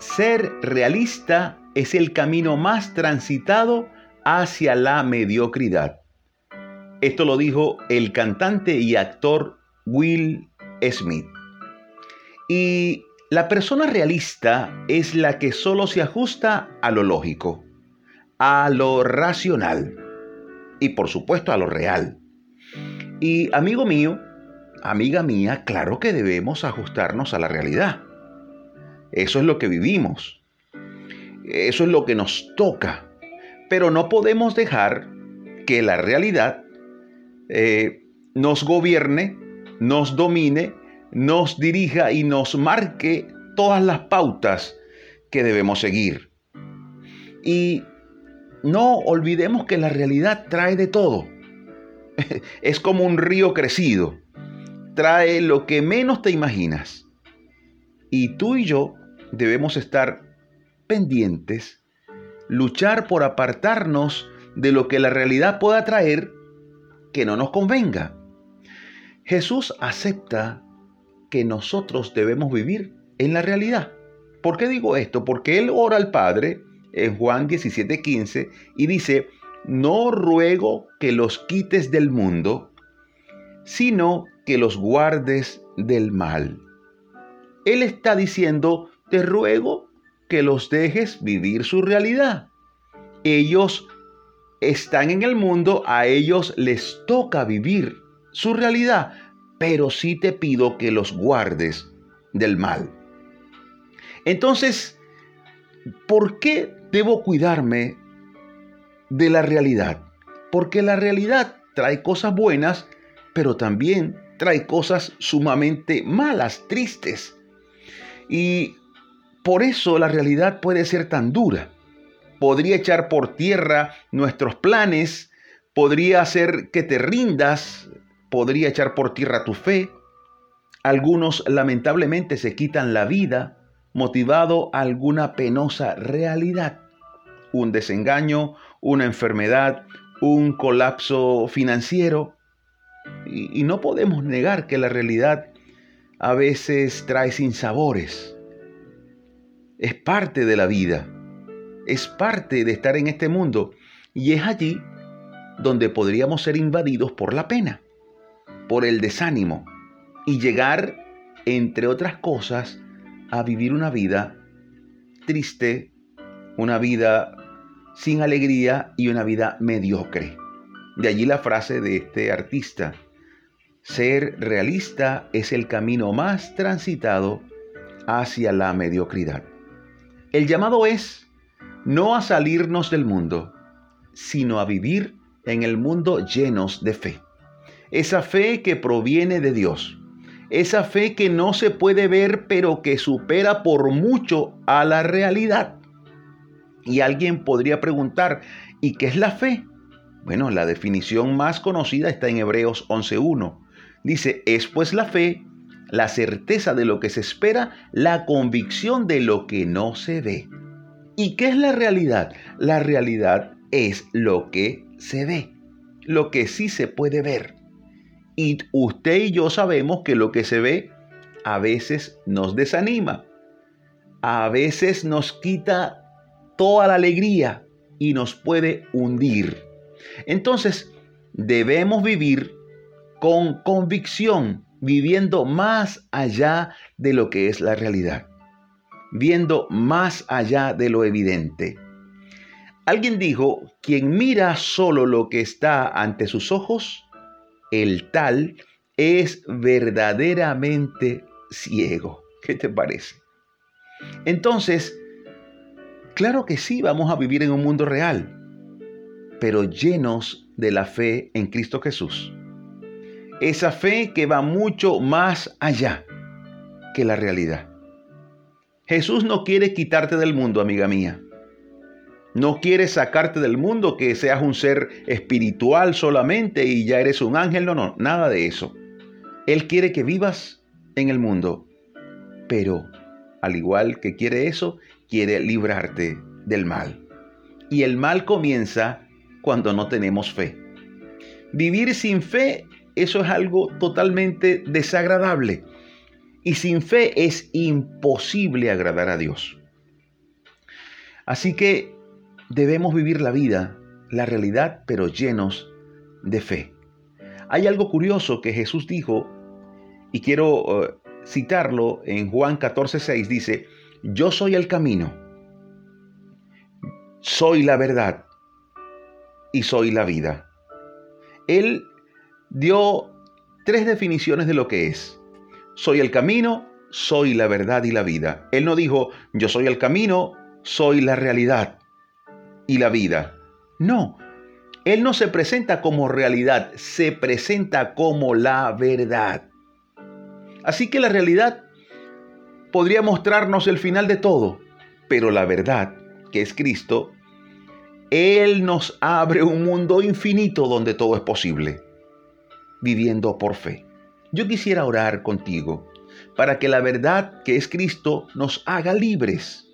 ser realista es el camino más transitado hacia la mediocridad. Esto lo dijo el cantante y actor Will Smith. Y la persona realista es la que solo se ajusta a lo lógico, a lo racional y por supuesto a lo real. Y amigo mío, amiga mía, claro que debemos ajustarnos a la realidad. Eso es lo que vivimos. Eso es lo que nos toca. Pero no podemos dejar que la realidad eh, nos gobierne, nos domine, nos dirija y nos marque todas las pautas que debemos seguir. Y no olvidemos que la realidad trae de todo. Es como un río crecido. Trae lo que menos te imaginas. Y tú y yo debemos estar pendientes, luchar por apartarnos de lo que la realidad pueda traer que no nos convenga. Jesús acepta que nosotros debemos vivir en la realidad. ¿Por qué digo esto? Porque Él ora al Padre en Juan 17:15 y dice, no ruego que los quites del mundo, sino que los guardes del mal. Él está diciendo, te ruego que los dejes vivir su realidad. Ellos están en el mundo, a ellos les toca vivir su realidad, pero sí te pido que los guardes del mal. Entonces, ¿por qué debo cuidarme de la realidad? Porque la realidad trae cosas buenas, pero también trae cosas sumamente malas, tristes. Y por eso la realidad puede ser tan dura podría echar por tierra nuestros planes, podría hacer que te rindas, podría echar por tierra tu fe. Algunos lamentablemente se quitan la vida motivado alguna penosa realidad, un desengaño, una enfermedad, un colapso financiero. Y, y no podemos negar que la realidad a veces trae sinsabores. Es parte de la vida es parte de estar en este mundo y es allí donde podríamos ser invadidos por la pena, por el desánimo y llegar, entre otras cosas, a vivir una vida triste, una vida sin alegría y una vida mediocre. De allí la frase de este artista, ser realista es el camino más transitado hacia la mediocridad. El llamado es no a salirnos del mundo, sino a vivir en el mundo llenos de fe. Esa fe que proviene de Dios. Esa fe que no se puede ver pero que supera por mucho a la realidad. Y alguien podría preguntar, ¿y qué es la fe? Bueno, la definición más conocida está en Hebreos 11.1. Dice, es pues la fe, la certeza de lo que se espera, la convicción de lo que no se ve. ¿Y qué es la realidad? La realidad es lo que se ve, lo que sí se puede ver. Y usted y yo sabemos que lo que se ve a veces nos desanima, a veces nos quita toda la alegría y nos puede hundir. Entonces, debemos vivir con convicción, viviendo más allá de lo que es la realidad viendo más allá de lo evidente. Alguien dijo, quien mira solo lo que está ante sus ojos, el tal es verdaderamente ciego. ¿Qué te parece? Entonces, claro que sí, vamos a vivir en un mundo real, pero llenos de la fe en Cristo Jesús. Esa fe que va mucho más allá que la realidad. Jesús no quiere quitarte del mundo, amiga mía. No quiere sacarte del mundo, que seas un ser espiritual solamente y ya eres un ángel. No, no, nada de eso. Él quiere que vivas en el mundo. Pero, al igual que quiere eso, quiere librarte del mal. Y el mal comienza cuando no tenemos fe. Vivir sin fe, eso es algo totalmente desagradable. Y sin fe es imposible agradar a Dios. Así que debemos vivir la vida, la realidad, pero llenos de fe. Hay algo curioso que Jesús dijo, y quiero eh, citarlo en Juan 14:6, dice, yo soy el camino, soy la verdad y soy la vida. Él dio tres definiciones de lo que es. Soy el camino, soy la verdad y la vida. Él no dijo, yo soy el camino, soy la realidad y la vida. No, Él no se presenta como realidad, se presenta como la verdad. Así que la realidad podría mostrarnos el final de todo, pero la verdad, que es Cristo, Él nos abre un mundo infinito donde todo es posible, viviendo por fe. Yo quisiera orar contigo para que la verdad que es Cristo nos haga libres,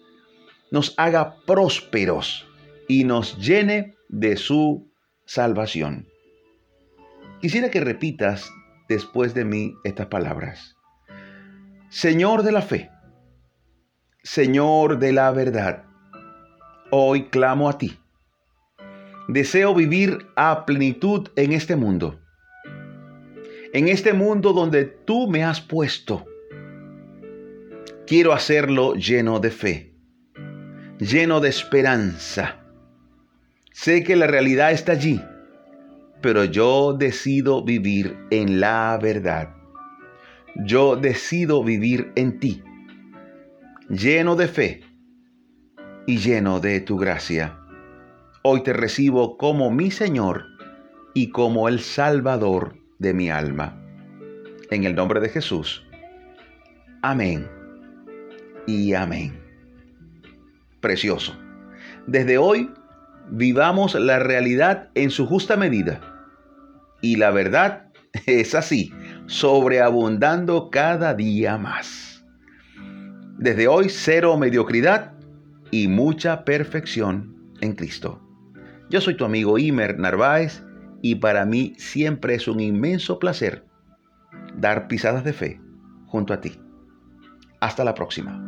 nos haga prósperos y nos llene de su salvación. Quisiera que repitas después de mí estas palabras. Señor de la fe, Señor de la verdad, hoy clamo a ti. Deseo vivir a plenitud en este mundo, en este mundo donde tú me has puesto. Quiero hacerlo lleno de fe, lleno de esperanza. Sé que la realidad está allí, pero yo decido vivir en la verdad. Yo decido vivir en ti, lleno de fe y lleno de tu gracia. Hoy te recibo como mi Señor y como el Salvador de mi alma. En el nombre de Jesús. Amén y amén. Precioso. Desde hoy vivamos la realidad en su justa medida. Y la verdad es así, sobreabundando cada día más. Desde hoy cero mediocridad y mucha perfección en Cristo. Yo soy tu amigo Imer Narváez y para mí siempre es un inmenso placer dar pisadas de fe junto a ti. Hasta la próxima.